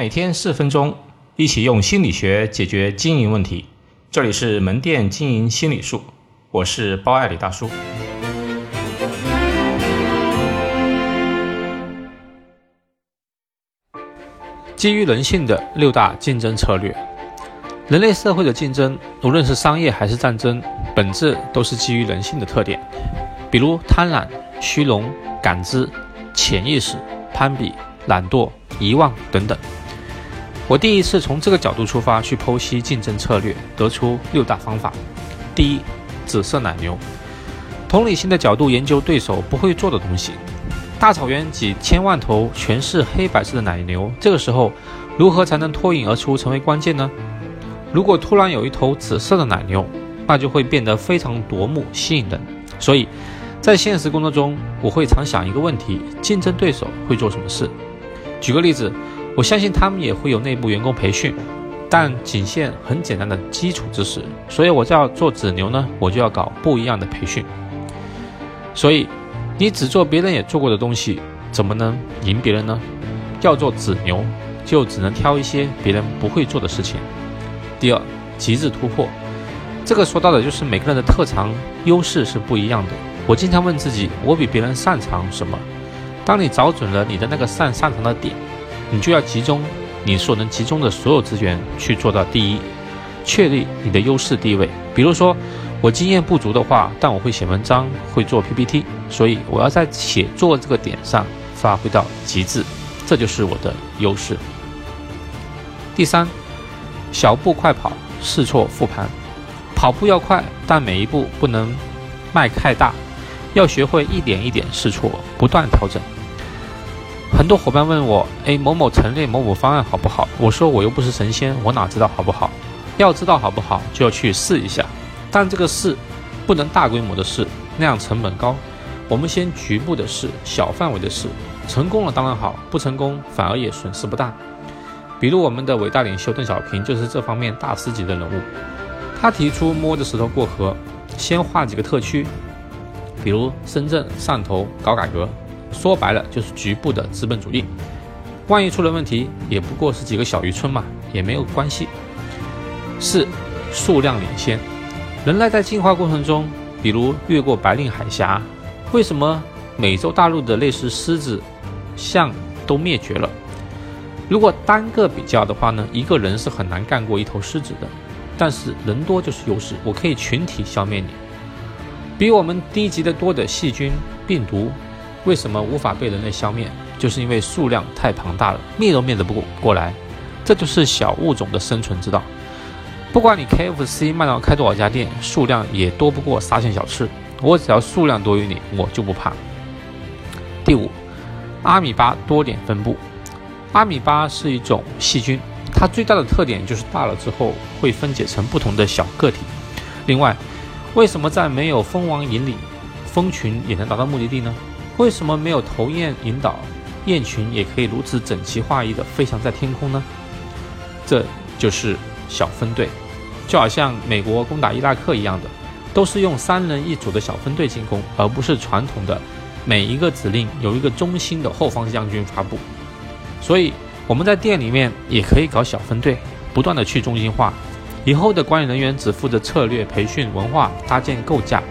每天四分钟，一起用心理学解决经营问题。这里是门店经营心理术，我是包爱李大叔。基于人性的六大竞争策略。人类社会的竞争，无论是商业还是战争，本质都是基于人性的特点，比如贪婪、虚荣、感知、潜意识、攀比、懒惰、遗忘等等。我第一次从这个角度出发去剖析竞争策略，得出六大方法。第一，紫色奶牛，同理心的角度研究对手不会做的东西。大草原几千万头全是黑白色的奶牛，这个时候如何才能脱颖而出成为关键呢？如果突然有一头紫色的奶牛，那就会变得非常夺目、吸引人。所以，在现实工作中，我会常想一个问题：竞争对手会做什么事？举个例子。我相信他们也会有内部员工培训，但仅限很简单的基础知识。所以，我就要做子牛呢，我就要搞不一样的培训。所以，你只做别人也做过的东西，怎么能赢别人呢？要做子牛，就只能挑一些别人不会做的事情。第二，极致突破，这个说到的就是每个人的特长优势是不一样的。我经常问自己，我比别人擅长什么？当你找准了你的那个擅擅长的点。你就要集中你所能集中的所有资源去做到第一，确立你的优势地位。比如说，我经验不足的话，但我会写文章，会做 PPT，所以我要在写作这个点上发挥到极致，这就是我的优势。第三，小步快跑，试错复盘，跑步要快，但每一步不能迈太大，要学会一点一点试错，不断调整。很多伙伴问我：“哎，某某陈列某某方案好不好？”我说：“我又不是神仙，我哪知道好不好？要知道好不好，就要去试一下。但这个试不能大规模的试，那样成本高。我们先局部的试，小范围的试，成功了当然好，不成功反而也损失不大。比如我们的伟大领袖邓小平就是这方面大师级的人物。他提出摸着石头过河，先划几个特区，比如深圳、汕头搞改革。”说白了就是局部的资本主义，万一出了问题，也不过是几个小渔村嘛，也没有关系。四，数量领先。人类在进化过程中，比如越过白令海峡，为什么美洲大陆的类似狮子、象都灭绝了？如果单个比较的话呢，一个人是很难干过一头狮子的。但是人多就是优势，我可以群体消灭你。比我们低级的多的细菌、病毒。为什么无法被人类消灭？就是因为数量太庞大了，灭都灭得不过过来。这就是小物种的生存之道。不管你 KFC、麦当劳开多少家店，数量也多不过沙县小吃。我只要数量多于你，我就不怕。第五，阿米巴多点分布。阿米巴是一种细菌，它最大的特点就是大了之后会分解成不同的小个体。另外，为什么在没有蜂王引领，蜂群也能达到目的地呢？为什么没有头雁引导，雁群也可以如此整齐划一的飞翔在天空呢？这就是小分队，就好像美国攻打伊拉克一样的，都是用三人一组的小分队进攻，而不是传统的每一个指令由一个中心的后方将军发布。所以我们在店里面也可以搞小分队，不断的去中心化，以后的管理人员只负责策略、培训、文化搭建、构架。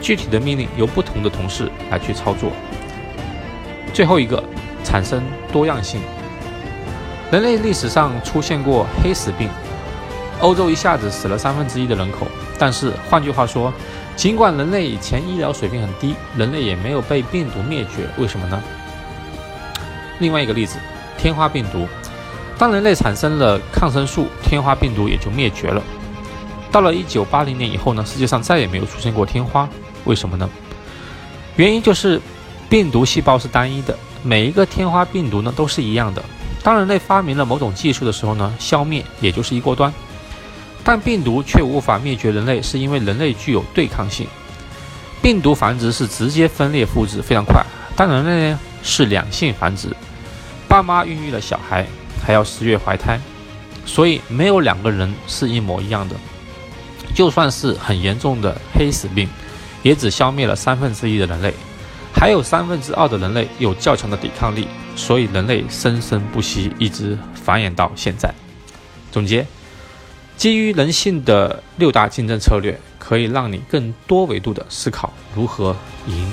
具体的命令由不同的同事来去操作。最后一个，产生多样性。人类历史上出现过黑死病，欧洲一下子死了三分之一的人口。但是换句话说，尽管人类以前医疗水平很低，人类也没有被病毒灭绝。为什么呢？另外一个例子，天花病毒。当人类产生了抗生素，天花病毒也就灭绝了。到了一九八零年以后呢，世界上再也没有出现过天花。为什么呢？原因就是病毒细胞是单一的，每一个天花病毒呢都是一样的。当人类发明了某种技术的时候呢，消灭也就是一锅端。但病毒却无法灭绝人类，是因为人类具有对抗性。病毒繁殖是直接分裂复制，非常快。但人类呢是两性繁殖，爸妈孕育了小孩，还要十月怀胎，所以没有两个人是一模一样的。就算是很严重的黑死病。也只消灭了三分之一的人类，还有三分之二的人类有较强的抵抗力，所以人类生生不息，一直繁衍到现在。总结：基于人性的六大竞争策略，可以让你更多维度的思考如何赢。